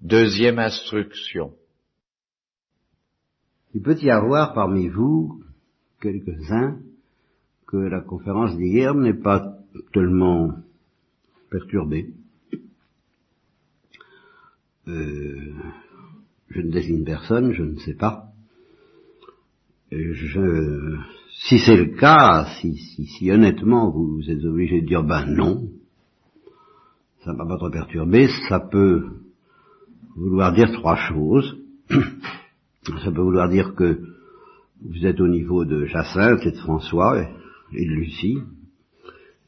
Deuxième instruction. Il peut y avoir parmi vous quelques-uns que la conférence d'hier n'est pas tellement perturbée. Euh, je ne désigne personne, je ne sais pas. Je, si c'est le cas, si, si, si, honnêtement vous êtes obligé de dire ben non, ça ne va pas trop perturber, ça peut vouloir dire trois choses. Ça peut vouloir dire que vous êtes au niveau de Jacinthe et de François et, de Lucie.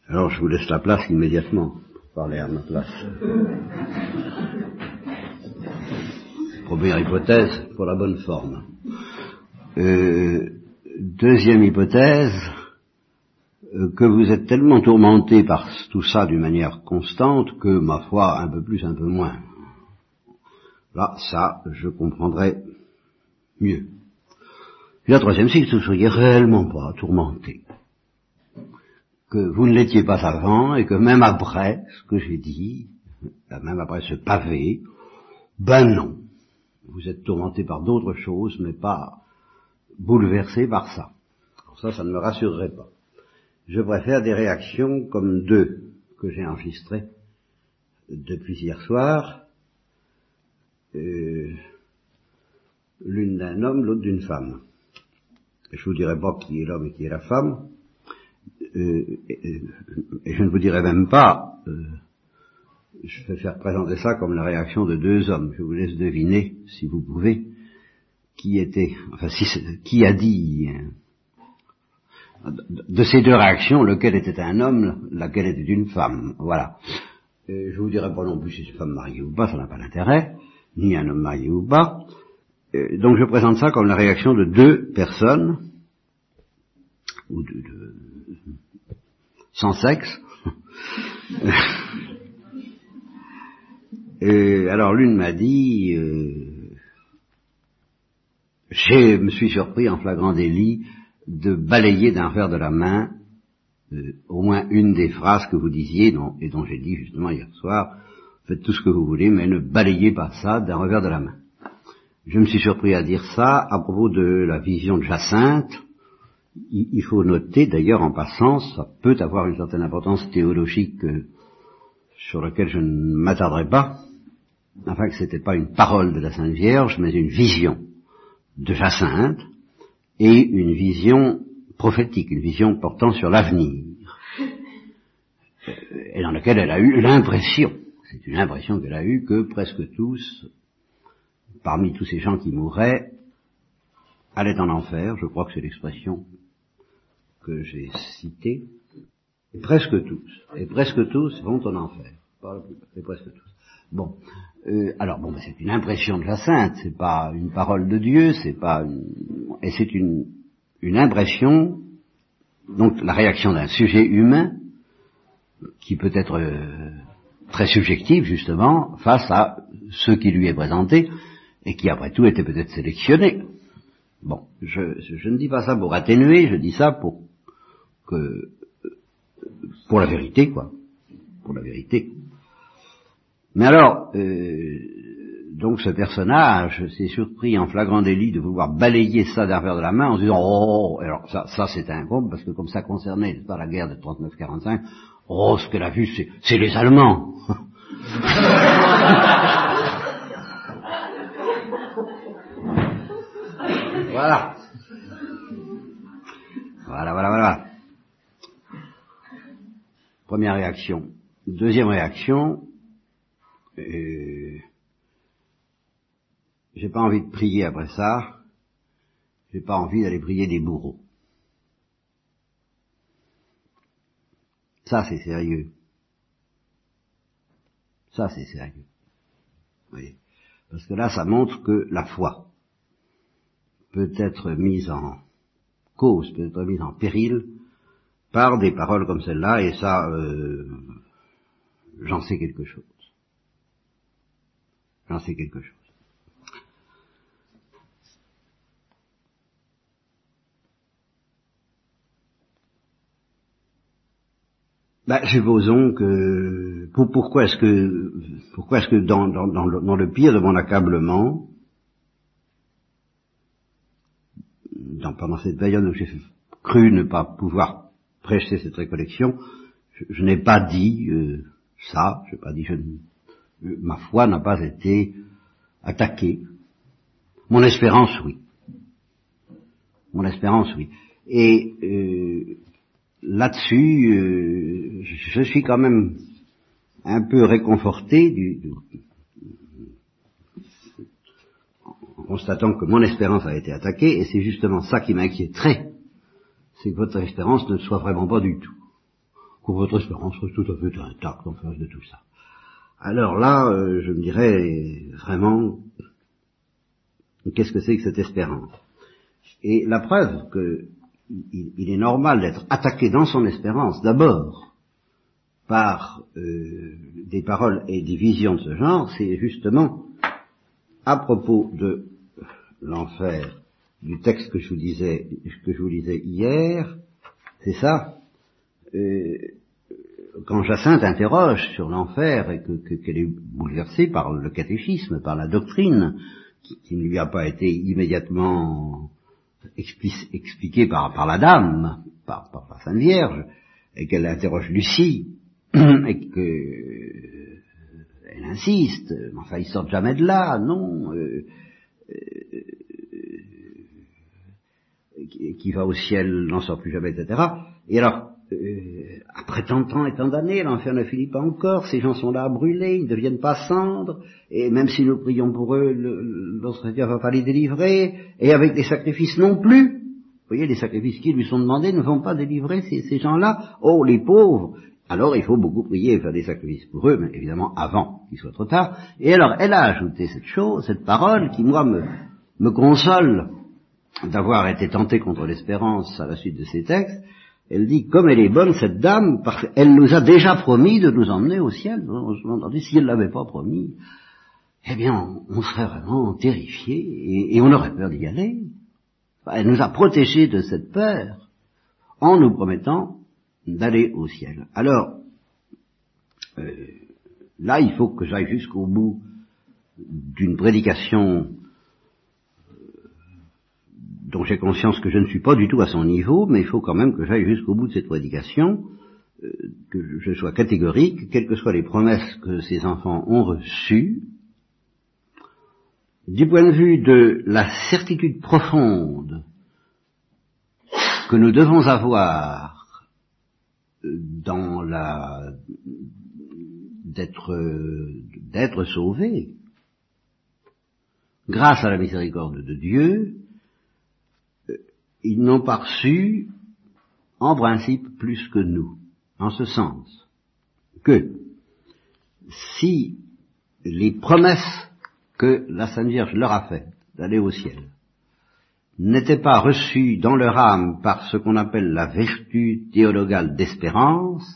Alors je vous laisse la place immédiatement pour parler à ma place. Première hypothèse pour la bonne forme. Euh, deuxième hypothèse, euh, que vous êtes tellement tourmenté par tout ça d'une manière constante que, ma foi, un peu plus, un peu moins. Là, ça, je comprendrais mieux. Et la troisième, c'est que vous ne soyez réellement pas tourmenté. Que vous ne l'étiez pas avant et que même après ce que j'ai dit, même après ce pavé, ben non. Vous êtes tourmenté par d'autres choses, mais pas bouleversé par ça. ça, ça ne me rassurerait pas. Je préfère des réactions comme deux que j'ai enregistrées depuis hier soir. Euh, l'une d'un homme, l'autre d'une femme. Je vous dirai pas qui est l'homme et qui est la femme, euh, je ne vous dirai même pas, euh, je vais faire présenter ça comme la réaction de deux hommes. Je vous laisse deviner, si vous pouvez, qui était, enfin, si, qui a dit, euh, de ces deux réactions, lequel était un homme, laquelle était une femme. Voilà. je vous dirai pas non plus si c'est une femme mariée ou pas, ça n'a pas d'intérêt, ni un homme marié ou pas. Euh, donc je présente ça comme la réaction de deux personnes, ou de, sans sexe. Et alors l'une m'a dit, euh, je me suis surpris en flagrant délit de balayer d'un revers de la main euh, au moins une des phrases que vous disiez et dont j'ai dit justement hier soir, faites tout ce que vous voulez, mais ne balayez pas ça d'un revers de la main. Je me suis surpris à dire ça à propos de la vision de Jacinthe. Il faut noter, d'ailleurs, en passant, ça peut avoir une certaine importance théologique euh, sur laquelle je ne m'attarderai pas, enfin que ce n'était pas une parole de la Sainte Vierge, mais une vision de Jacinthe, et une vision prophétique, une vision portant sur l'avenir, euh, et dans laquelle elle a eu l'impression, c'est une impression qu'elle a eue, que presque tous parmi tous ces gens qui mourraient, allaient en enfer, je crois que c'est l'expression que j'ai citée, et presque tous, et presque tous vont en enfer, et presque tous. Bon, euh, alors bon, ben, c'est une impression de la sainte, c'est pas une parole de Dieu, c'est pas une, et c'est une, une impression, donc la réaction d'un sujet humain qui peut être euh, très subjectif justement face à ce qui lui est présenté, et qui après tout était peut-être sélectionné. Bon, je, ne dis pas ça pour atténuer, je dis ça pour que pour la vérité, quoi. Pour la vérité. Mais alors, euh, donc ce personnage s'est surpris en flagrant délit de vouloir balayer ça d'un verre de la main en se disant oh alors ça ça c'est un groupe parce que comme ça concernait pas la guerre de 39-45 oh ce qu'elle a vu c'est les Allemands Voilà. Voilà, voilà, voilà. Première réaction. Deuxième réaction, euh, j'ai pas envie de prier après ça, j'ai pas envie d'aller prier des bourreaux. Ça c'est sérieux. Ça c'est sérieux. Vous voyez Parce que là ça montre que la foi, peut être mise en cause, peut être mise en péril par des paroles comme celle-là, et ça, euh, j'en sais quelque chose. J'en sais quelque chose. Ben, supposons que pourquoi est-ce que pourquoi est-ce que dans, dans, le, pire de mon accablement, pendant cette période où j'ai cru ne pas pouvoir prêcher cette récollection, je, je n'ai pas dit euh, ça, je n'ai pas dit je, ma foi n'a pas été attaquée. Mon espérance, oui. Mon espérance, oui. Et euh, là-dessus, euh, je suis quand même un peu réconforté du, en constatant que mon espérance a été attaquée, et c'est justement ça qui m'inquiéterait, c'est que votre espérance ne soit vraiment pas du tout. Que votre espérance soit tout à fait intacte en face de tout ça. Alors là, euh, je me dirais vraiment, qu'est-ce que c'est que cette espérance? Et la preuve qu'il est normal d'être attaqué dans son espérance, d'abord, par euh, des paroles et des visions de ce genre, c'est justement à propos de l'enfer, du texte que je vous disais, que je vous lisais hier, c'est ça. Euh, quand Jacinthe interroge sur l'enfer et qu'elle est bouleversée par le catéchisme, par la doctrine, qui, ne lui a pas été immédiatement expliquée par, la dame, par, la Sainte Vierge, et qu'elle interroge Lucie, et que euh, elle insiste, enfin ils sortent jamais de là, non, euh, euh, qui, va au ciel n'en sort plus jamais, etc. Et alors, après tant de temps et tant d'années, l'enfer ne finit pas encore, ces gens sont là à brûler, ils ne deviennent pas cendres, et même si nous prions pour eux, notre Dieu va pas les délivrer, et avec des sacrifices non plus. Vous voyez, les sacrifices qui lui sont demandés ne vont pas délivrer ces, ces gens-là. Oh, les pauvres, alors il faut beaucoup prier et faire des sacrifices pour eux, mais évidemment avant qu'il soit trop tard. Et alors elle a ajouté cette chose, cette parole qui moi me, me console d'avoir été tentée contre l'espérance à la suite de ces textes. Elle dit, comme elle est bonne, cette dame, parce qu'elle nous a déjà promis de nous emmener au ciel. entendu, si elle ne l'avait pas promis, eh bien, on, serait vraiment terrifié et, on aurait peur d'y aller. Elle nous a protégés de cette peur en nous promettant d'aller au ciel. Alors, euh, là, il faut que j'aille jusqu'au bout d'une prédication dont j'ai conscience que je ne suis pas du tout à son niveau, mais il faut quand même que j'aille jusqu'au bout de cette prédication, euh, que je sois catégorique, quelles que soient les promesses que ces enfants ont reçues, du point de vue de la certitude profonde que nous devons avoir dans la d'être d'être sauvé grâce à la miséricorde de Dieu, euh, ils n'ont pas reçu en principe plus que nous, en ce sens que si les promesses que la Sainte Vierge leur a faites d'aller au ciel n'étaient pas reçus dans leur âme par ce qu'on appelle la vertu théologale d'espérance,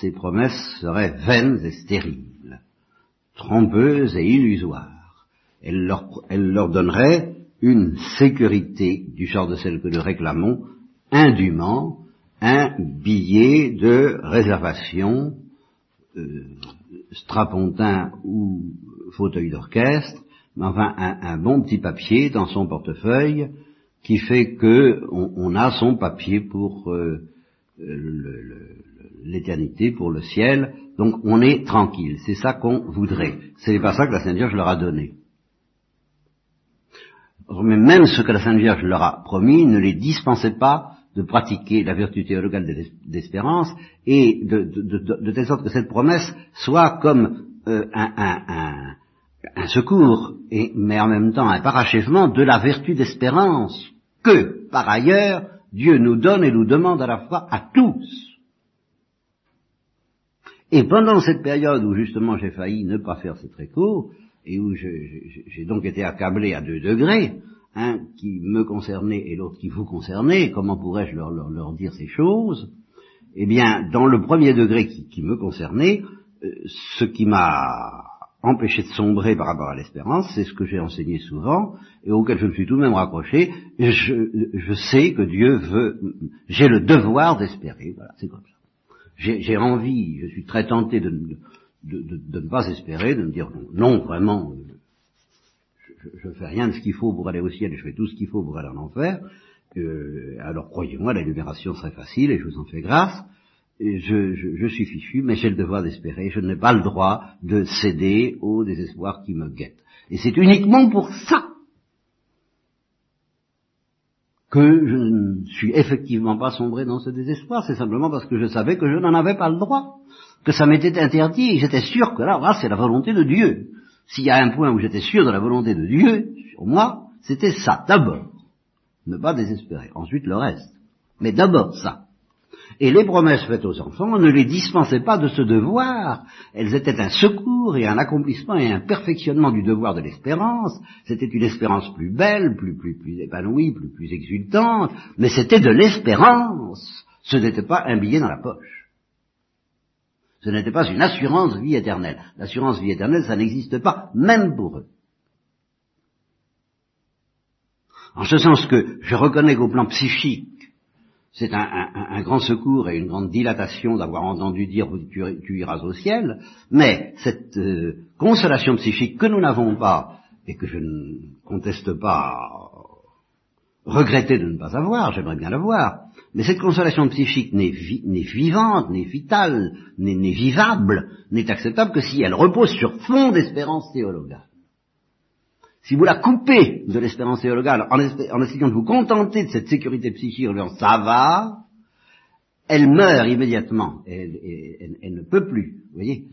ces promesses seraient vaines et stériles, trompeuses et illusoires. Elles leur donneraient une sécurité du genre de celle que nous réclamons, indûment, un billet de réservation, euh, strapontin ou fauteuil d'orchestre, enfin un, bon petit papier dans son portefeuille qui fait que on, a son papier pour euh, l'éternité, pour le ciel, donc on est tranquille. C'est ça qu'on voudrait. Ce n'est pas ça que la Sainte Vierge leur a donné. Même ce que la Sainte Vierge leur a promis ne les dispensait pas de pratiquer la vertu théologale d'espérance et de, telle sorte que cette promesse soit comme euh, un, un secours, et, mais en même temps un parachèvement de la vertu d'espérance que, par ailleurs, Dieu nous donne et nous demande à la fois à tous. Et pendant cette période où justement j'ai failli ne pas faire ce très et où j'ai donc été accablé à deux degrés, un qui me concernait et l'autre qui vous concernait, comment pourrais-je leur, leur, dire ces choses? Eh bien, dans le premier degré qui, me concernait, euh, ce qui m'a empêcher de sombrer par rapport à l'espérance, c'est ce que j'ai enseigné souvent, et auquel je me suis tout de même raccroché, je, je sais que Dieu veut, j'ai le devoir d'espérer, voilà, c'est comme ça. J'ai envie, je suis très tenté de, de, de, de, ne pas espérer, de me dire non, vraiment, je ne fais rien de ce qu'il faut pour aller au ciel je fais tout ce qu'il faut pour aller en enfer, euh, alors croyez-moi, la libération serait facile et je vous en fais grâce. Je, je, je, suis fichu, mais j'ai le devoir d'espérer. Je n'ai pas le droit de céder au désespoir qui me guette. Et c'est uniquement pour ça que je ne suis effectivement pas sombré dans ce désespoir. C'est simplement parce que je savais que je n'en avais pas le droit, que ça m'était interdit, et j'étais sûr que là, là c'est la volonté de Dieu. S'il y a un point où j'étais sûr de la volonté de Dieu, sur moi, c'était ça, d'abord. Ne pas désespérer. Ensuite, le reste. Mais d'abord ça. Et les promesses faites aux enfants ne les dispensaient pas de ce devoir. Elles étaient un secours et un accomplissement et un perfectionnement du devoir de l'espérance. C'était une espérance plus belle, plus, plus, plus épanouie, plus, plus exultante, mais c'était de l'espérance. Ce n'était pas un billet dans la poche. Ce n'était pas une assurance vie éternelle. L'assurance vie éternelle, ça n'existe pas, même pour eux. En ce sens que je reconnais qu'au plan psychique, c'est un, grand secours et une grande dilatation d'avoir entendu dire tu, tu, iras au ciel, mais cette euh, consolation psychique que nous n'avons pas et que je ne conteste pas regretter de ne pas avoir, j'aimerais bien l'avoir, mais cette consolation psychique n'est vi vivante, n'est vitale, n'est vivable, n'est acceptable que si elle repose sur fond d'espérance théologale. Si vous la coupez de l'espérance théologale en, essayant de vous contenter de cette sécurité psychique en ça va, elle meurt immédiatement, elle, ne peut plus, vous voyez.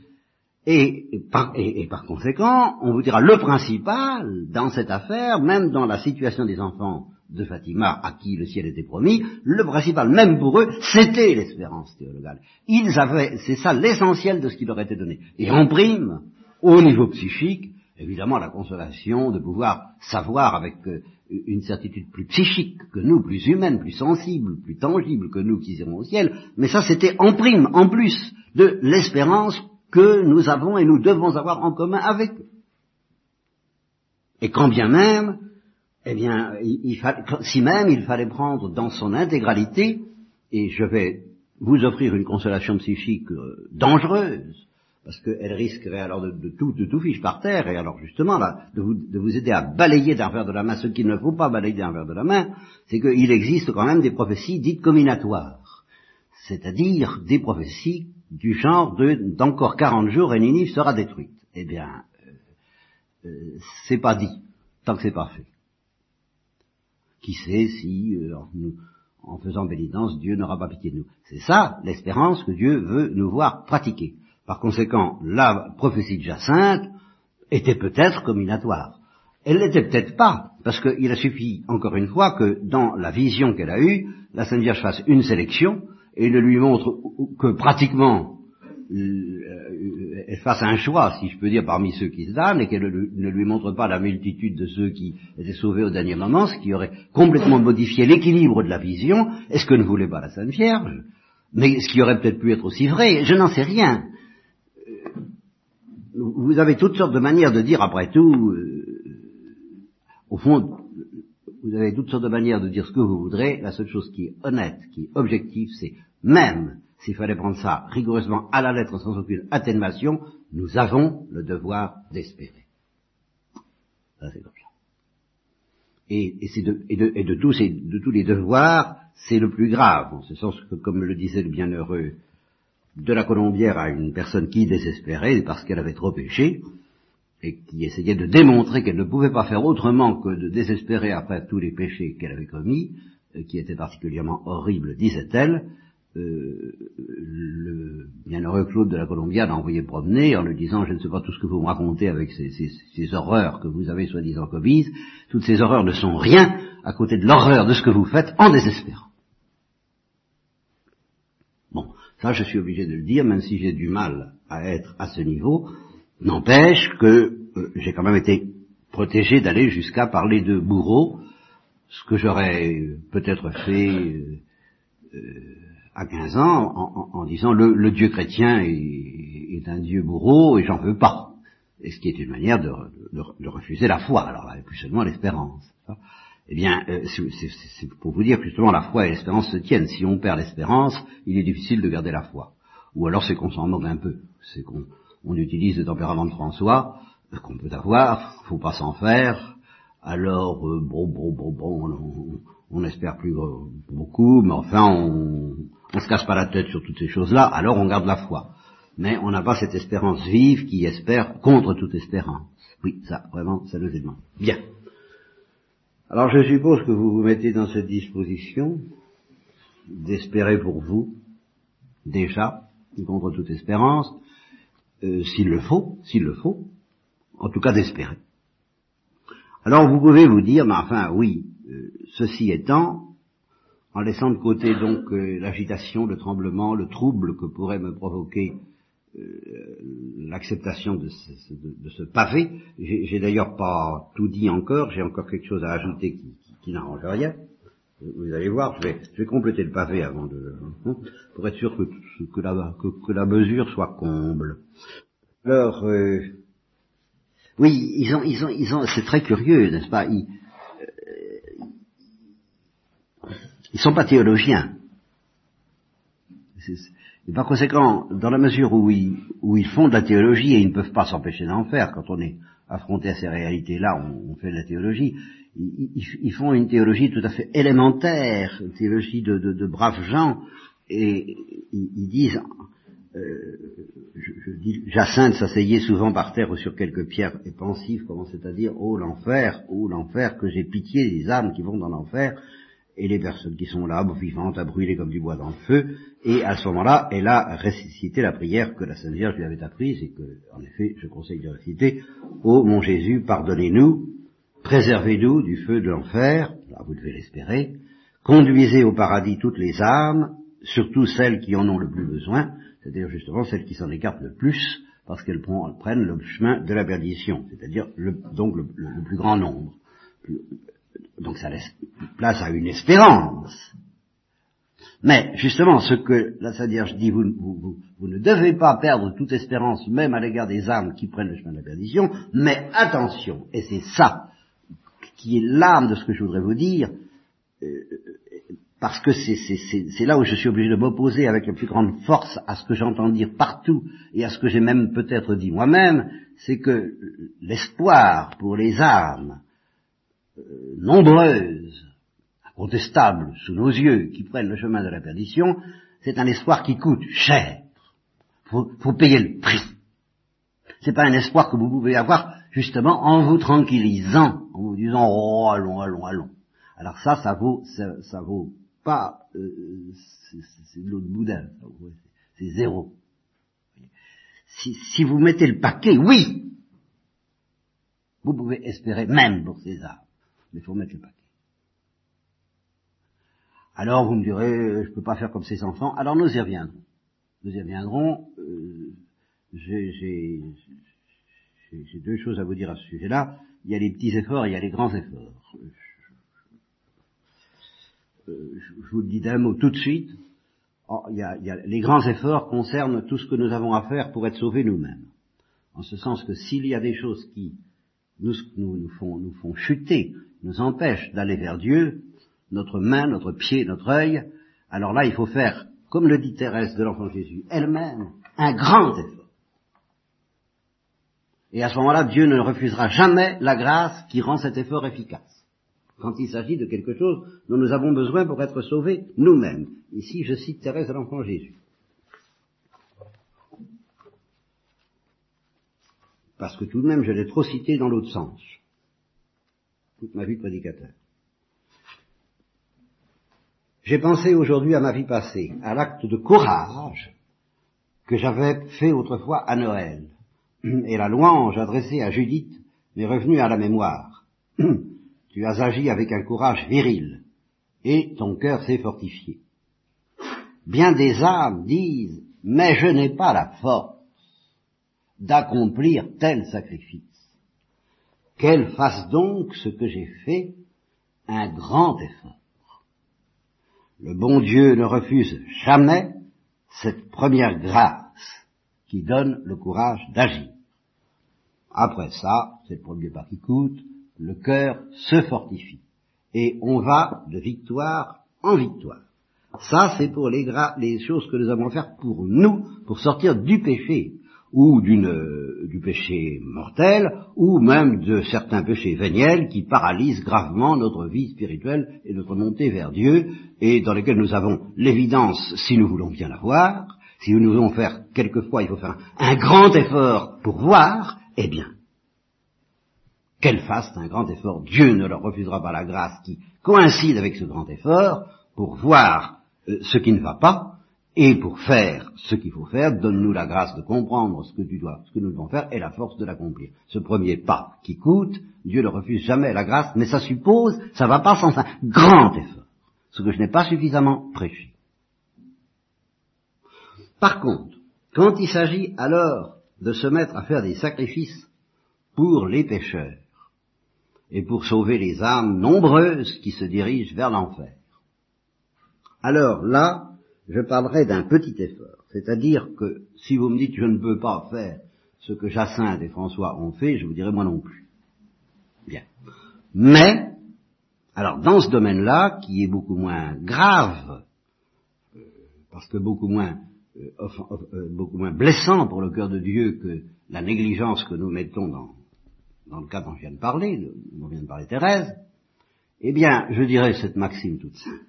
Par, et, par, conséquent, on vous dira le principal dans cette affaire, même dans la situation des enfants de Fatima à qui le ciel était promis, le principal, même pour eux, c'était l'espérance théologale. Ils avaient, c'est ça l'essentiel de ce qui leur était donné. Et en prime, au niveau psychique, évidemment la consolation de pouvoir savoir avec euh, une certitude plus psychique que nous, plus humaine, plus sensible, plus tangible que nous qui irons au ciel, mais ça c'était en prime, en plus de l'espérance que nous avons et nous devons avoir en commun avec eux. Et quand bien même, eh bien, il, il si même il fallait prendre dans son intégralité, et je vais vous offrir une consolation psychique euh, dangereuse, parce qu'elle risquerait alors de, tout, de tout fiche par terre, et alors justement là, de vous, de vous aider à balayer d'un verre de la main ce qu'il ne faut pas balayer d'un verre de la main, c'est qu'il existe quand même des prophéties dites combinatoires, c'est-à-dire des prophéties du genre de d'encore 40 jours et Ninive sera détruite. Eh bien, euh, euh, c'est pas dit, tant que c'est pas fait. Qui sait si, euh, en, faisant pénitence, Dieu n'aura pas pitié de nous. C'est ça l'espérance que Dieu veut nous voir pratiquer. Par conséquent, la prophétie de Jacinthe était peut-être combinatoire. Elle l'était peut-être pas, parce qu'il a suffi, encore une fois, que dans la vision qu'elle a eue, la Sainte Vierge fasse une sélection et ne lui montre que pratiquement euh, elle fasse un choix, si je peux dire, parmi ceux qui se donnent, et qu'elle ne lui montre pas la multitude de ceux qui étaient sauvés au dernier moment, ce qui aurait complètement modifié l'équilibre de la vision, est-ce que ne voulait pas la Sainte Vierge? Mais ce qui aurait peut-être pu être aussi vrai, je n'en sais rien. Vous avez toutes sortes de manières de dire, après tout, euh, au fond, vous avez toutes sortes de manières de dire ce que vous voudrez, la seule chose qui est honnête, qui est objective, c'est même s'il fallait prendre ça rigoureusement à la lettre sans aucune atténuation, nous avons le devoir d'espérer. Ça c'est comme ça. Et, de, et, de, et de, tous de tous les devoirs, c'est le plus grave, en ce sens que, comme le disait le bienheureux de la Colombière à une personne qui désespérait parce qu'elle avait trop péché, et qui essayait de démontrer qu'elle ne pouvait pas faire autrement que de désespérer après tous les péchés qu'elle avait commis, euh, qui étaient particulièrement horribles, disait-elle, euh, le bienheureux Claude de la Colombiade a envoyé promener en lui disant je ne sais pas tout ce que vous me racontez avec ces, ces, ces horreurs que vous avez soi-disant commises, toutes ces horreurs ne sont rien à côté de l'horreur de ce que vous faites en désespérant. Bon, ça je suis obligé de le dire, même si j'ai du mal à être à ce niveau, n'empêche que euh, j'ai quand même été protégé d'aller jusqu'à parler de bourreau, ce que j'aurais peut-être fait euh, euh à 15 ans en, disant le, Dieu chrétien est, un Dieu bourreau et j'en veux pas. Et ce qui est une manière de, refuser la foi, alors là, plus seulement l'espérance. Eh bien, euh, c'est pour vous dire que justement la foi et l'espérance se tiennent. Si on perd l'espérance, il est difficile de garder la foi. Ou alors c'est qu'on s'en moque un peu, c'est qu'on on utilise le tempérament de François, euh, qu'on peut avoir, faut pas s'en faire, alors euh, bon, bon, bon, bon, on n'espère plus beaucoup, mais enfin, on ne se casse pas la tête sur toutes ces choses-là, alors on garde la foi. Mais on n'a pas cette espérance vive qui espère contre toute espérance. Oui, ça, vraiment, ça nous demande. Bien. Alors je suppose que vous vous mettez dans cette disposition d'espérer pour vous, déjà, contre toute espérance, euh, s'il le faut, s'il le faut, en tout cas d'espérer. Alors vous pouvez vous dire, mais enfin oui, euh, ceci étant, en laissant de côté donc euh, l'agitation, le tremblement, le trouble que pourrait me provoquer l'acceptation de, ce, pavé, j'ai d'ailleurs pas tout dit encore, j'ai encore quelque chose à ajouter qui n'arrange rien, vous allez voir, je vais, compléter le pavé avant de, hein, pour être sûr que, que, la mesure soit comble. Alors, euh, oui, ils ont, ils ont, ils ont, c'est très curieux, n'est-ce pas? Ils, euh, ils sont pas théologiens. Et par conséquent, dans la mesure où ils, où font de la théologie, et ils ne peuvent pas s'empêcher d'en faire, quand on est affronté à ces réalités-là, on, on fait de la théologie, ils, font une théologie tout à fait élémentaire, une théologie de, de, braves gens, et ils, disent, euh, je, dis, Jacinthe s'asseyait souvent par terre ou sur quelques pierres et pensif, comment c'est-à-dire, oh l'enfer, oh l'enfer, que j'ai pitié des âmes qui vont dans l'enfer, et les personnes qui sont là, vivantes, à brûler comme du bois dans le feu, et à ce moment-là, elle a ressuscité la prière que la Sainte Vierge lui avait apprise, et que, en effet, je conseille de réciter, Ô mon Jésus, pardonnez-nous, préservez-nous du feu de l'enfer, vous devez l'espérer, conduisez au paradis toutes les âmes, surtout celles qui en ont le plus besoin, c'est-à-dire justement celles qui s'en écartent le plus, parce qu'elles prennent le chemin de la perdition, c'est-à-dire donc le, plus grand nombre. Donc ça laisse place à une espérance. Mais justement, ce que la Sainte Vierge dit, vous, vous, ne devez pas perdre toute espérance, même à l'égard des âmes qui prennent le chemin de la perdition, mais attention, et c'est ça qui est l'âme de ce que je voudrais vous dire, euh, parce que c'est là où je suis obligé de m'opposer avec la plus grande force à ce que j'entends dire partout et à ce que j'ai même peut-être dit moi-même, c'est que l'espoir pour les âmes euh, nombreuses, incontestables sous nos yeux, qui prennent le chemin de la perdition, c'est un espoir qui coûte cher. Faut, faut payer le prix. C'est pas un espoir que vous pouvez avoir justement en vous tranquillisant, en vous disant oh allons, allons, allons. Alors ça, ça vaut, ça, vaut pas, euh, c'est de l'eau de boudin, c'est zéro. Si, si vous mettez le paquet, oui, vous pouvez espérer même pour arbres, mais il faut mettre le paquet. Alors vous me direz, je peux pas faire comme ces enfants. Alors nous y reviendrons. Nous y reviendrons. Euh, j'ai deux choses à vous dire à ce sujet-là. Il y a les petits efforts et il y a les grands efforts. Euh, je vous le dis d'un mot tout de suite. Oh, les grands efforts concernent tout ce que nous avons à faire pour être sauvés nous-mêmes. En ce sens que s'il y a des choses qui nous font chuter, nous empêchent d'aller vers Dieu, notre main, notre pied, notre œil, alors là il faut faire, comme le dit Thérèse de l'Enfant Jésus elle-même, un grand effort. Et à ce moment-là, Dieu ne refusera jamais la grâce qui rend cet effort efficace. Quand il s'agit de quelque chose dont nous avons besoin pour être sauvés nous-mêmes. Ici, je cite Thérèse de l'Enfant Jésus. Parce que tout de même, je l'ai trop cité dans l'autre sens. Ma vie prédicateur. J'ai pensé aujourd'hui à ma vie passée, à l'acte de courage que j'avais fait autrefois à Noël et la louange adressée à Judith m'est revenue à la mémoire. tu as agi avec un courage viril, et ton cœur s'est fortifié. Bien des âmes disent, mais je n'ai pas la force d'accomplir tel sacrifice. Qu'elle fasse donc ce que j'ai fait, un grand effort. Le bon Dieu ne refuse jamais cette première grâce qui donne le courage d'agir. Après ça, c'est le premier pas qui coûte, le cœur se fortifie. Et on va de victoire en victoire. Ça, c'est pour les, choses que nous avons à faire pour nous, pour sortir du péché. Ou d'une, du péché mortel, ou même de certains péchés véniels qui paralysent gravement notre vie spirituelle et notre montée vers Dieu, et dans lesquels nous avons l'évidence, si nous voulons bien la voir, si nous voulons faire quelquefois, il faut faire un grand effort pour voir, eh bien, qu'elle fasse un grand effort, Dieu ne leur refusera pas la grâce qui coïncide avec ce grand effort pour voir euh, ce qui ne va pas, et pour faire ce qu'il faut faire, donne-nous la grâce de comprendre ce que tu dois, ce que nous devons faire, et la force de l'accomplir. Ce premier pas qui coûte, Dieu ne refuse jamais la grâce, mais ça suppose, ça va pas sans un grand effort, ce que je n'ai pas suffisamment prêché. Par contre, quand il s'agit alors de se mettre à faire des sacrifices pour les pécheurs, et pour sauver les âmes nombreuses qui se dirigent vers l'enfer, alors là, je parlerai d'un petit effort. C'est-à-dire que si vous me dites je ne peux pas faire ce que Jacinthe et François ont fait, je vous dirai moi non plus. Bien. Mais, alors dans ce domaine-là, qui est beaucoup moins grave, euh, parce que beaucoup moins, euh, euh, beaucoup moins blessant pour le cœur de Dieu que la négligence que nous mettons dans, dans le cas dont je viens de parler, dont vient de parler Thérèse, eh bien, je dirais cette maxime toute simple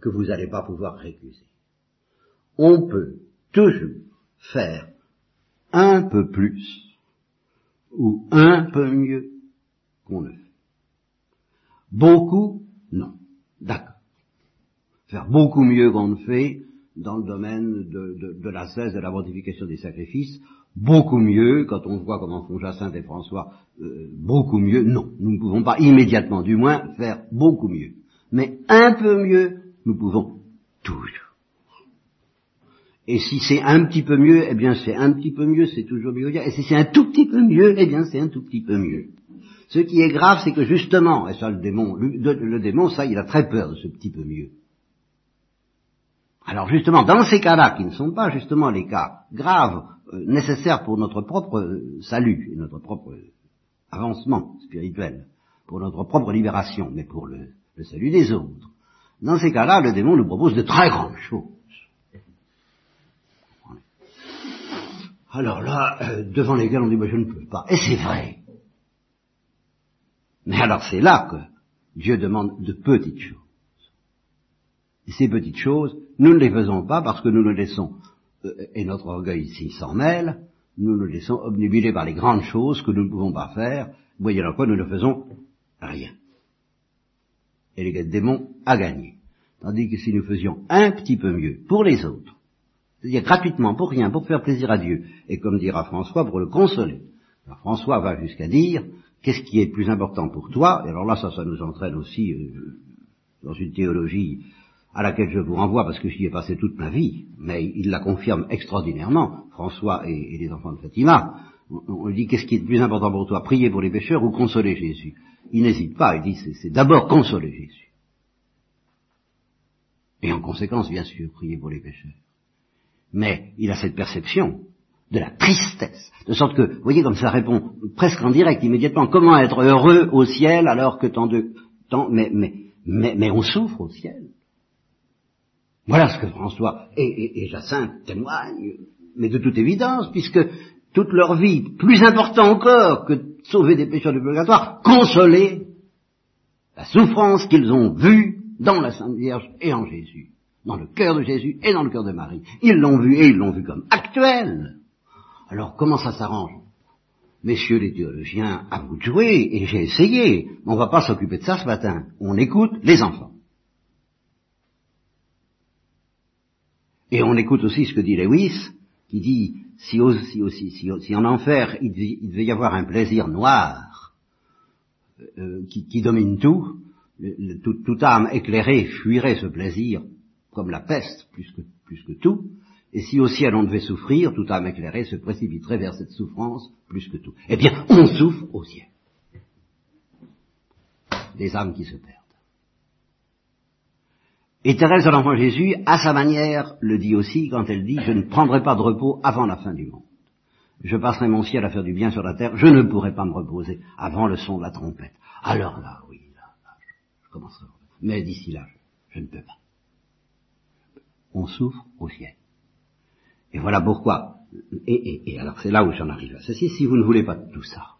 que vous n'allez pas pouvoir récuser. On peut toujours faire un peu plus ou un peu mieux qu'on ne fait. Beaucoup, non. D'accord. Faire beaucoup mieux qu'on ne fait dans le domaine de, la cesse de la mortification des sacrifices, beaucoup mieux, quand on voit comment font Jacinthe et François, euh, beaucoup mieux, non. Nous ne pouvons pas immédiatement, du moins, faire beaucoup mieux. Mais un peu mieux, nous pouvons toujours. Et si c'est un petit peu mieux, eh bien c'est un petit peu mieux, c'est toujours mieux. Et si c'est un tout petit peu mieux, eh bien c'est un tout petit peu mieux. Ce qui est grave, c'est que justement, et ça le démon, le, démon, ça, il a très peur de ce petit peu mieux. Alors justement, dans ces cas-là, qui ne sont pas justement les cas graves, euh, nécessaires pour notre propre euh, salut et notre propre avancement spirituel, pour notre propre libération, mais pour le salut des autres, dans ces cas-là, le démon nous propose de très grandes choses. Alors là, euh, devant lesquelles on dit, je ne peux pas. Et c'est vrai. Mais alors c'est là que Dieu demande de petites choses. Et ces petites choses, nous ne les faisons pas parce que nous nous laissons, euh, et notre orgueil ici s'en mêle, nous nous laissons obnubilés par les grandes choses que nous ne pouvons pas faire, voyez quoi nous ne faisons rien et le démon a gagné. Tandis que si nous faisions un petit peu mieux pour les autres, c'est-à-dire gratuitement, pour rien, pour faire plaisir à Dieu, et comme dira François, pour le consoler. Alors François va jusqu'à dire, qu'est-ce qui est plus important pour toi? Et alors là, ça, ça nous entraîne aussi euh, dans une théologie à laquelle je vous renvoie parce que j'y ai passé toute ma vie, mais il la confirme extraordinairement, François et, les enfants de Fatima. On, on dit, qu'est-ce qui est plus important pour toi, prier pour les pécheurs ou consoler Jésus? Il n'hésite pas, il dit c'est d'abord consoler Jésus. Et en conséquence, bien sûr, prier pour les pécheurs. Mais il a cette perception de la tristesse, de sorte que, vous voyez comme ça répond presque en direct, immédiatement, comment être heureux au ciel alors que tant de... Tant, mais, mais, mais, mais on souffre au ciel. Voilà ce que François et, et Jacinthe témoignent, mais de toute évidence, puisque toute leur vie, plus important encore que sauver des pécheurs du purgatoire, consoler la souffrance qu'ils ont vue dans la Sainte Vierge et en Jésus, dans le cœur de Jésus et dans le cœur de Marie. Ils l'ont vu et ils l'ont vu comme actuel. Alors comment ça s'arrange? Messieurs les théologiens, à vous de jouer, et j'ai essayé, mais on va pas s'occuper de ça ce matin. On écoute les enfants. Et on écoute aussi ce que dit Lewis, qui dit si, aussi, si, en enfer il devait, y avoir un plaisir noir euh, qui, domine tout, toute âme éclairée fuirait ce plaisir comme la peste plus que, plus que tout, et si au ciel on devait souffrir, toute âme éclairée se précipiterait vers cette souffrance plus que tout. Eh bien, on souffre au ciel. Des âmes qui se perdent. Et Thérèse de l'Enfant Jésus, à sa manière, le dit aussi quand elle dit, je ne prendrai pas de repos avant la fin du monde. Je passerai mon ciel à faire du bien sur la terre, je ne pourrai pas me reposer avant le son de la trompette. Alors là, oui, là, là je commencerai. Mais d'ici là, je, ne peux pas. On souffre au ciel. Et voilà pourquoi et, alors c'est là où j'en arrive à ceci, si vous ne voulez pas tout ça,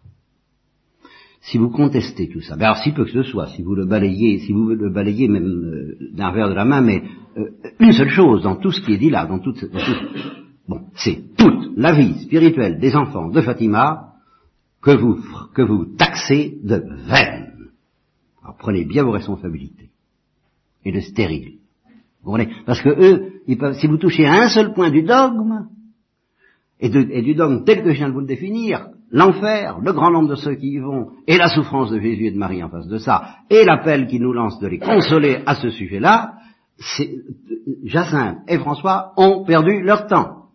si vous contestez tout ça, ben alors si peu que ce soit, si vous le balayez, si vous le balayez même euh, d'un verre de la main, mais euh, une seule chose dans tout ce qui est dit là, dans toute, bon, c'est toute la vie spirituelle des enfants de Fatima que vous que vous taxez de vaine. Alors prenez bien vos responsabilités et de stérile. Vous comprenez? Parce que eux, ils peuvent, si vous touchez à un seul point du dogme, et, et, du dogme tel que je viens de vous le définir, l'enfer, le grand nombre de ceux qui y vont, et la souffrance de Jésus et de Marie en face de ça, et l'appel qui nous lance de les consoler à ce sujet-là, Jacinthe et François ont perdu leur temps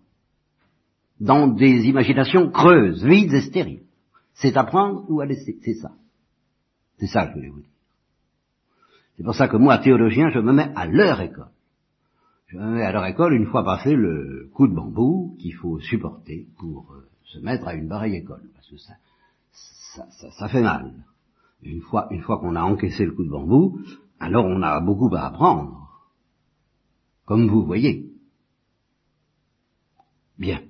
dans des imaginations creuses, vides et stériles. C'est à prendre ou à laisser, c'est ça. C'est ça que je voulais vous dire. C'est pour ça que moi, théologien, je me mets à leur école. Je me mets à leur école une fois passé le coup de bambou qu'il faut supporter pour euh, se mettre à une pareille école, parce que ça, ça, ça, fait mal. Une fois, une fois qu'on a encaissé le coup de bambou, alors on a beaucoup à apprendre, comme vous voyez. Bien.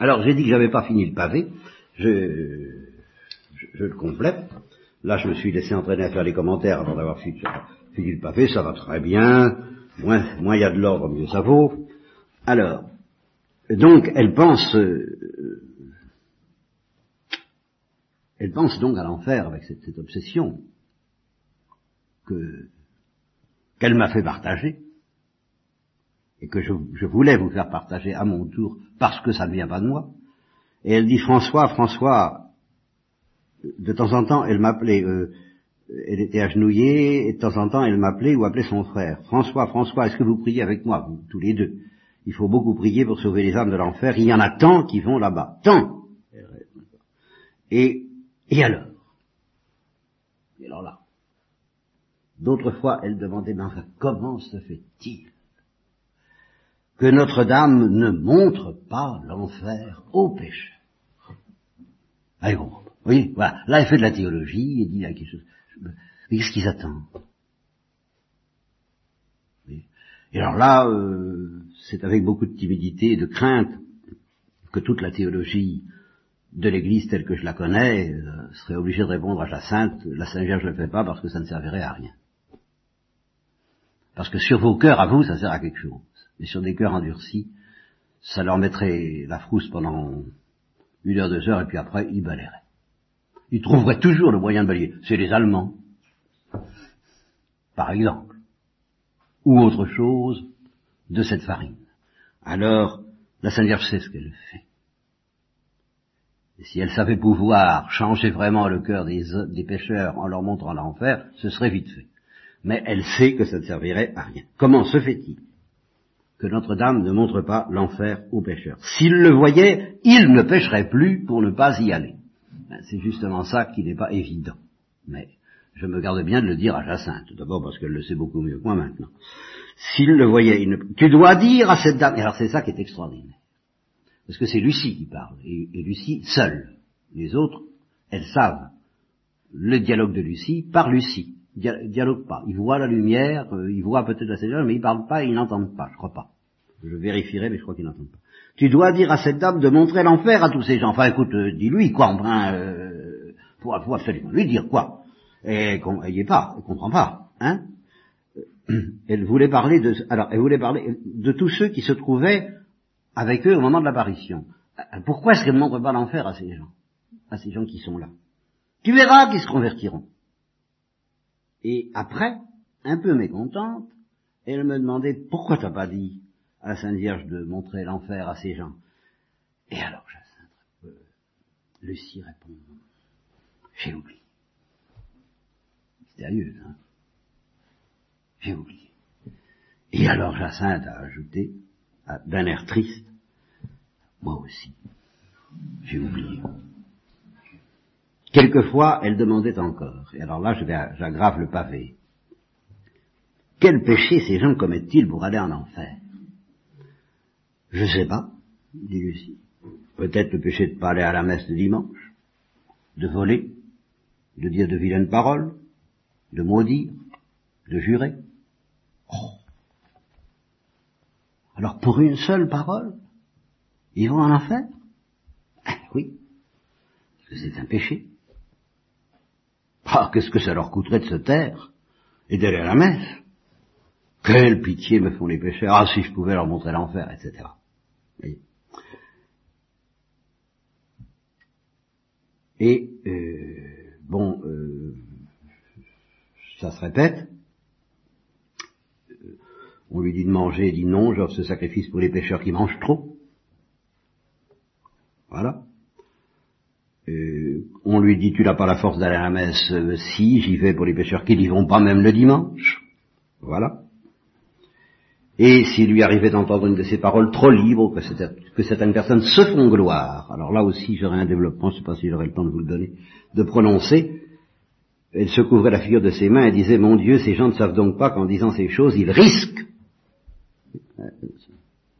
Alors j'ai dit que j'avais pas fini le pavé, je, je, le complète. Là, je me suis laissé entraîner à faire les commentaires avant d'avoir fini, fini le pavé, ça va très bien. Moins il y a de l'ordre, mieux ça vaut. Alors, donc, elle pense, euh, elle pense donc à l'enfer avec cette, obsession que qu'elle m'a fait partager et que je, je, voulais vous faire partager à mon tour parce que ça ne vient pas de moi. Et elle dit François, François, de temps en temps, elle m'appelait, euh, elle était agenouillée, et de temps en temps, elle m'appelait ou appelait son frère. François, François, est-ce que vous priez avec moi, vous, tous les deux? Il faut beaucoup prier pour sauver les âmes de l'enfer. Il y en a tant qui vont là-bas. Tant Et, et alors? Et alors là D'autres fois, elle demandait, mais enfin, comment se fait-il que Notre-Dame ne montre pas l'enfer aux pécheurs? Allez, bon, oui, voilà. Là, elle fait de la théologie, elle dit quelque chose. Mais qu'est-ce qu'ils attendent? Et alors là, euh, c'est avec beaucoup de timidité et de crainte que toute la théologie de l'Église telle que je la connais euh, serait obligée de répondre à la Sainte, la Sainte Vierge ne le fait pas parce que ça ne servirait à rien. Parce que sur vos cœurs, à vous, ça sert à quelque chose. Mais sur des cœurs endurcis, ça leur mettrait la frousse pendant une heure, deux heures, et puis après, ils balayeraient ils trouveraient toujours le moyen de balayer. C'est les Allemands, par exemple, ou autre chose de cette farine. Alors, la Sainte Vierge sait ce qu'elle fait. Et si elle savait pouvoir changer vraiment le cœur des, pécheurs en leur montrant l'enfer, ce serait vite fait. Mais elle sait que ça ne servirait à rien. Comment se fait-il que Notre-Dame ne montre pas l'enfer aux pécheurs S'ils le voyaient, ils ne pécheraient plus pour ne pas y aller. Ben, c'est justement ça qui n'est pas évident. Mais je me garde bien de le dire à Jacinthe, d'abord parce qu'elle le sait beaucoup mieux que moi maintenant. S'il le voyait, tu dois dire à cette dame, et alors c'est ça qui est extraordinaire, parce que c'est Lucie qui parle, et, Lucie seule. Les autres, elles savent le dialogue de Lucie par Lucie. dialogue pas. Ils voient la lumière, euh, ils voient peut-être la Seigneur, mais ils parlent pas, ils n'entendent pas, je crois pas. Je vérifierai, mais je crois qu'ils n'entendent pas. Tu dois dire à cette dame de montrer l'enfer à tous ces gens. Enfin, écoute, euh, dis-lui, quoi, enfin, euh, faut, absolument lui dire quoi. Et qu'on pas, elle comprend pas, hein. Elle voulait parler de, alors, elle voulait parler de tous ceux qui se trouvaient avec eux au moment de l'apparition. Pourquoi est-ce qu'elle ne montre pas l'enfer à ces gens, à ces gens qui sont là? Tu verras qu'ils se convertiront. Et après, un peu mécontente, elle me demandait pourquoi t'as pas dit à la Sainte Vierge de montrer l'enfer à ces gens? Et alors, Jacinthe, euh, Lucie répond, j'ai oublié. Mystérieuse, hein? J'ai oublié. Et alors Jacinthe a ajouté, d'un air triste, moi aussi, j'ai oublié. Quelquefois, elle demandait encore. Et alors là, j'aggrave le pavé. Quel péché ces gens commettent-ils pour aller en enfer? Je sais pas, dit Lucie. Peut-être le péché de pas aller à la messe de dimanche, de voler, de dire de vilaines paroles, de maudire, de jurer. Oh. Alors pour une seule parole, Ils vont en enfer? Ah, Oui, parce que c'est un péché. Ah, qu'est-ce que ça leur coûterait de se taire et d'aller à la messe? Quelle pitié me font les pécheurs Ah, si je pouvais leur montrer l'enfer, etc. Et, euh, bon, euh, ça se répète. On lui dit de manger, il dit non, j'offre ce sacrifice pour les pécheurs qui mangent trop. Voilà. On lui dit tu n'as pas la force d'aller à la messe, euh, si, j'y vais pour les pécheurs qui n'y vont pas même le dimanche. Voilà. Et s'il lui arrivait d'entendre une de ces paroles trop libres, que, que certaines personnes se font gloire, alors là aussi j'aurais un développement, je ne sais pas si j'aurai le temps de vous le donner, de prononcer, elle se couvrait la figure de ses mains et disait, mon Dieu, ces gens ne savent donc pas qu'en disant ces choses, ils risquent,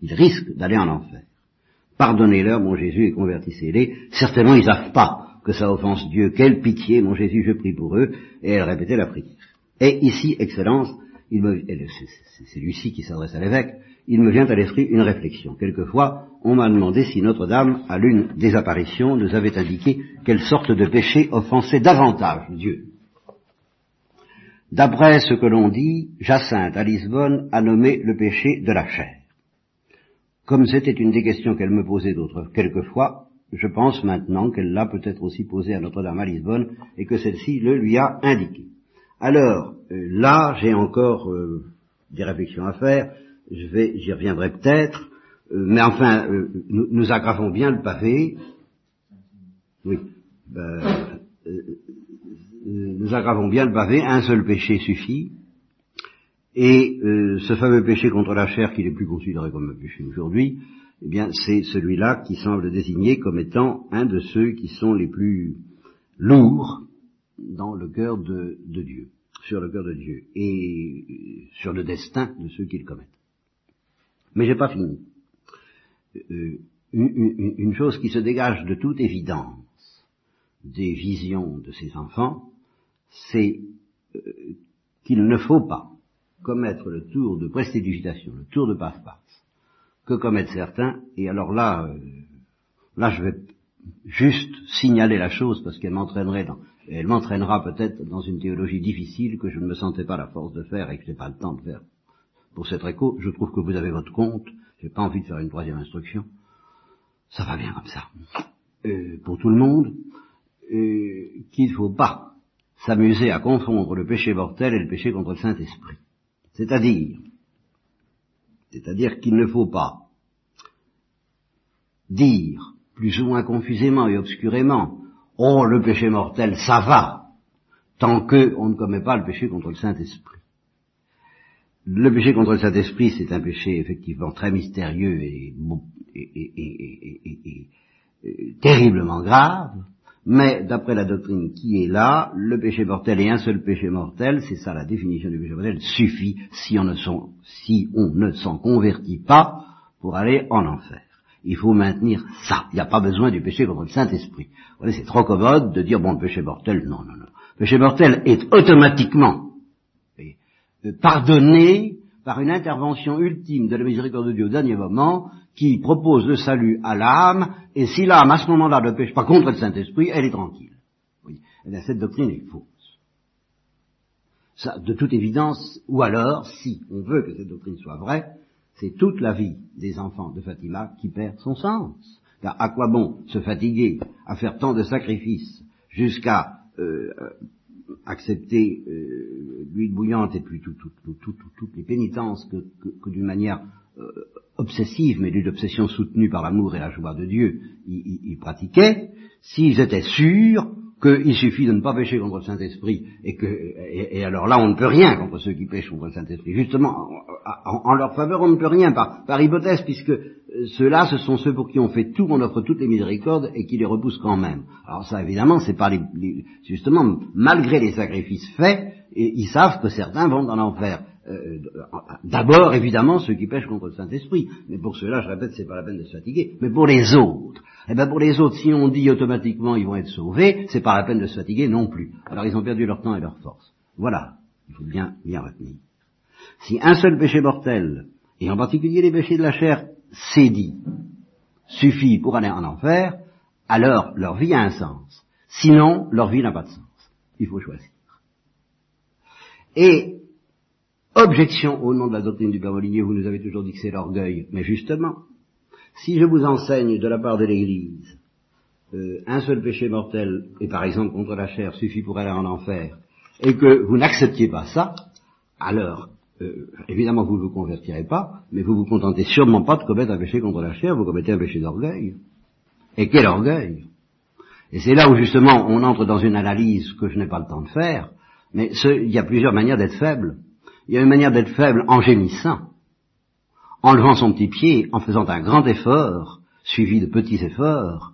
ils risquent d'aller en enfer. Pardonnez-leur, mon Jésus, et convertissez-les. Certainement, ils savent pas que ça offense Dieu. Quelle pitié, mon Jésus, je prie pour eux. Et elle répétait la prière. Et ici, Excellence, c'est lui-ci qui s'adresse à l'évêque, il me vient à l'esprit une réflexion. Quelquefois, on m'a demandé si Notre-Dame, à l'une des apparitions, nous avait indiqué quelle sorte de péché offensait davantage Dieu. D'après ce que l'on dit, Jacinthe à Lisbonne a nommé le péché de la chair. Comme c'était une des questions qu'elle me posait d'autres quelquefois, je pense maintenant qu'elle l'a peut-être aussi posée à Notre-Dame à Lisbonne et que celle-ci le lui a indiqué. Alors, euh, là, j'ai encore euh, des réflexions à faire, je j'y reviendrai peut-être, euh, mais enfin, nous, nous, aggravons bien le pavé. Oui. Ben, nous aggravons bien le pavé, un seul péché suffit, et euh, ce fameux péché contre la chair, qui n'est plus considéré comme un péché aujourd'hui, eh bien, c'est celui-là qui semble désigné comme étant un de ceux qui sont les plus lourds dans le cœur de, Dieu, sur le cœur de Dieu, et euh, sur le destin de ceux qui le commettent. Mais j'ai pas fini. Euh, une, chose qui se dégage de toute évidence des visions de ces enfants, c'est qu'il ne faut pas commettre le tour de prestidigitation, le tour de passe-passe, que commettent certains, et alors là, euh, là je vais juste signaler la chose parce qu'elle m'entraînerait dans, elle m'entraînera peut-être dans une théologie difficile que je ne me sentais pas la force de faire et que je n'ai pas le temps de faire. Pour cette écho, je trouve que vous avez votre compte, j'ai pas envie de faire une troisième instruction. Ça va bien comme ça. Euh, pour tout le monde, euh, qu'il ne faut pas s'amuser à confondre le péché mortel et le péché contre le Saint-Esprit. C'est-à-dire, c'est-à-dire qu'il ne faut pas dire, plus ou moins confusément et obscurément, oh, le péché mortel, ça va, tant qu'on ne commet pas le péché contre le Saint-Esprit. Le péché contre le Saint-Esprit, c'est un péché effectivement très mystérieux et, et terriblement grave, mais d'après la doctrine qui est là, le péché mortel est un seul péché mortel, c'est ça la définition du péché mortel, suffit si on ne s'en, convertit pas pour aller en enfer. Il faut maintenir ça. Il n'y a pas besoin du péché contre le Saint-Esprit. Vous c'est trop commode de dire, bon, le péché mortel, non, non, non. Le péché mortel est automatiquement euh, pardonné par une intervention ultime de la miséricorde de Dieu au dernier moment, qui propose le salut à l'âme, et si l'âme à ce moment-là ne pêche pas contre le Saint-Esprit, elle est tranquille. Oui. Eh cette doctrine est fausse. Ça, de toute évidence, ou alors, si on veut que cette doctrine soit vraie, c'est toute la vie des enfants de Fatima qui perd son sens. Car à quoi bon se fatiguer à faire tant de sacrifices jusqu'à euh, accepter euh, l'huile bouillante et puis toutes les pénitences que, que, d'une manière euh, obsessive, mais d'une obsession soutenue par l'amour et la joie de Dieu, ils, pratiquaient, s'ils étaient sûrs qu'il suffit de ne pas pécher contre le Saint-Esprit, et que, et, alors là, on ne peut rien contre ceux qui pêchent contre le Saint-Esprit. Justement, en, leur faveur, on ne peut rien par, par hypothèse, puisque euh, ceux-là, ce sont ceux pour qui on fait tout, on offre toutes les miséricordes et qui les repoussent quand même. Alors ça, évidemment, c'est pas les, justement, malgré les sacrifices faits, ils savent que certains vont en enfer. Euh, d'abord, évidemment, ceux qui pêchent contre le Saint-Esprit. Mais pour ceux-là, je répète, c'est pas la peine de se fatiguer. Mais pour les autres, eh bien pour les autres, si on dit automatiquement ils vont être sauvés, c'est pas la peine de se fatiguer non plus. Alors ils ont perdu leur temps et leur force. Voilà. Il faut bien, bien retenir. Si un seul péché mortel, et en particulier les péchés de la chair, c'est dit, suffit pour aller en enfer, alors leur vie a un sens. Sinon, leur vie n'a pas de sens. Il faut choisir. Et, objection au nom de la doctrine du Père Molinier, vous nous avez toujours dit que c'est l'orgueil, mais justement, si je vous enseigne de la part de l'Église euh, un seul péché mortel, et par exemple contre la chair, suffit pour aller en enfer, et que vous n'acceptiez pas ça, alors, euh, évidemment vous ne vous convertirez pas, mais vous vous contentez sûrement pas de commettre un péché contre la chair, vous commettez un péché d'orgueil. Et quel orgueil Et c'est là où justement on entre dans une analyse que je n'ai pas le temps de faire, mais il y a plusieurs manières d'être faible. Il y a une manière d'être faible en gémissant, en levant son petit pied, en faisant un grand effort, suivi de petits efforts,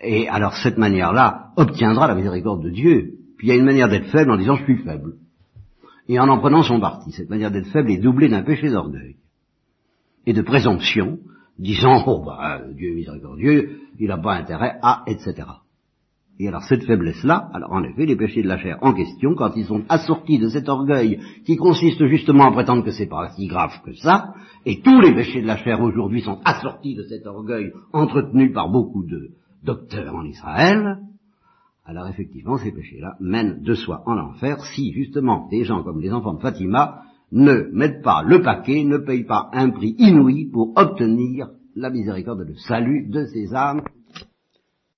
et alors cette manière-là obtiendra la miséricorde de Dieu. Puis il y a une manière d'être faible en disant je suis faible. Et en en prenant son parti. Cette manière d'être faible est doublée d'un péché d'orgueil. Et de présomption, disant, oh bah, Dieu est miséricordieux, il n'a pas intérêt à, etc. Et alors cette faiblesse-là, alors en effet, les péchés de la chair en question, quand ils sont assortis de cet orgueil qui consiste justement à prétendre que c'est pas si grave que ça, et tous les péchés de la chair aujourd'hui sont assortis de cet orgueil entretenu par beaucoup de docteurs en Israël, alors effectivement ces péchés-là mènent de soi en enfer si justement des gens comme les enfants de Fatima ne mettent pas le paquet, ne payent pas un prix inouï pour obtenir la miséricorde, le salut de ces âmes.